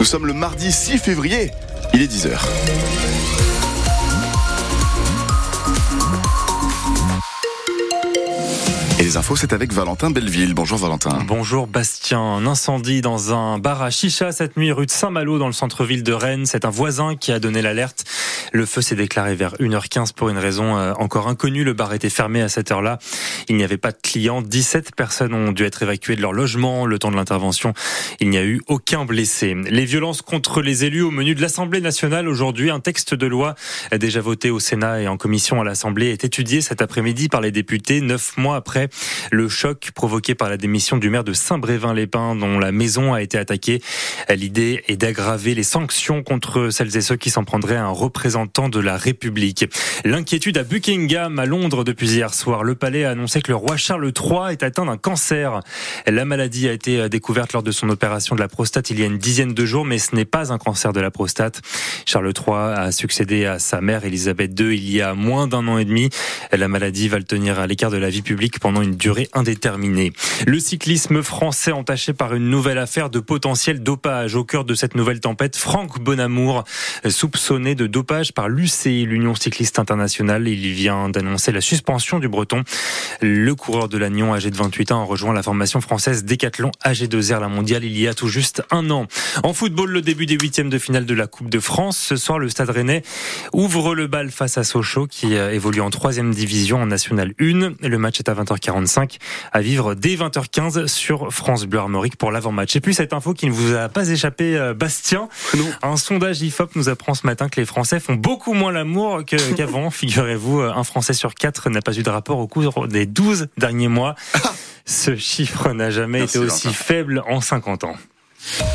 Nous sommes le mardi 6 février, il est 10h. Infos, c'est avec Valentin Belleville. Bonjour Valentin. Bonjour Bastien. Un incendie dans un bar à chicha cette nuit rue de Saint-Malo dans le centre-ville de Rennes. C'est un voisin qui a donné l'alerte. Le feu s'est déclaré vers 1h15 pour une raison euh, encore inconnue. Le bar était fermé à cette heure-là. Il n'y avait pas de clients. 17 personnes ont dû être évacuées de leur logement. Le temps de l'intervention, il n'y a eu aucun blessé. Les violences contre les élus au menu de l'Assemblée nationale aujourd'hui. Un texte de loi déjà voté au Sénat et en commission à l'Assemblée est étudié cet après-midi par les députés, neuf mois après le choc provoqué par la démission du maire de Saint-Brévin-les-Pins dont la maison a été attaquée. L'idée est d'aggraver les sanctions contre celles et ceux qui s'en prendraient à un représentant de la République. L'inquiétude à Buckingham, à Londres, depuis hier soir. Le palais a annoncé que le roi Charles III est atteint d'un cancer. La maladie a été découverte lors de son opération de la prostate il y a une dizaine de jours, mais ce n'est pas un cancer de la prostate. Charles III a succédé à sa mère Elisabeth II il y a moins d'un an et demi. La maladie va le tenir à l'écart de la vie publique pendant une durée indéterminée. Le cyclisme français entaché par une nouvelle affaire de potentiel dopage. Au cœur de cette nouvelle tempête, Franck Bonamour, soupçonné de dopage par l'UCI, l'Union cycliste internationale. Il vient d'annoncer la suspension du breton. Le coureur de l'Agnon, âgé de 28 ans, rejoint la formation française Décathlon AG2R, la mondiale, il y a tout juste un an. En football, le début des huitièmes de finale de la Coupe de France. Ce soir, le Stade Rennais ouvre le bal face à Sochaux, qui évolue en troisième division en National 1. Le match est à 20h45 à vivre dès 20h15 sur France Bleu Armorique pour l'avant-match. Et puis cette info qui ne vous a pas échappé, euh, Bastien. Un sondage IFOP nous apprend ce matin que les Français font beaucoup moins l'amour qu'avant. Figurez-vous, un Français sur quatre n'a pas eu de rapport au cours des 12 derniers mois. Ce chiffre n'a jamais été aussi faible en 50 ans.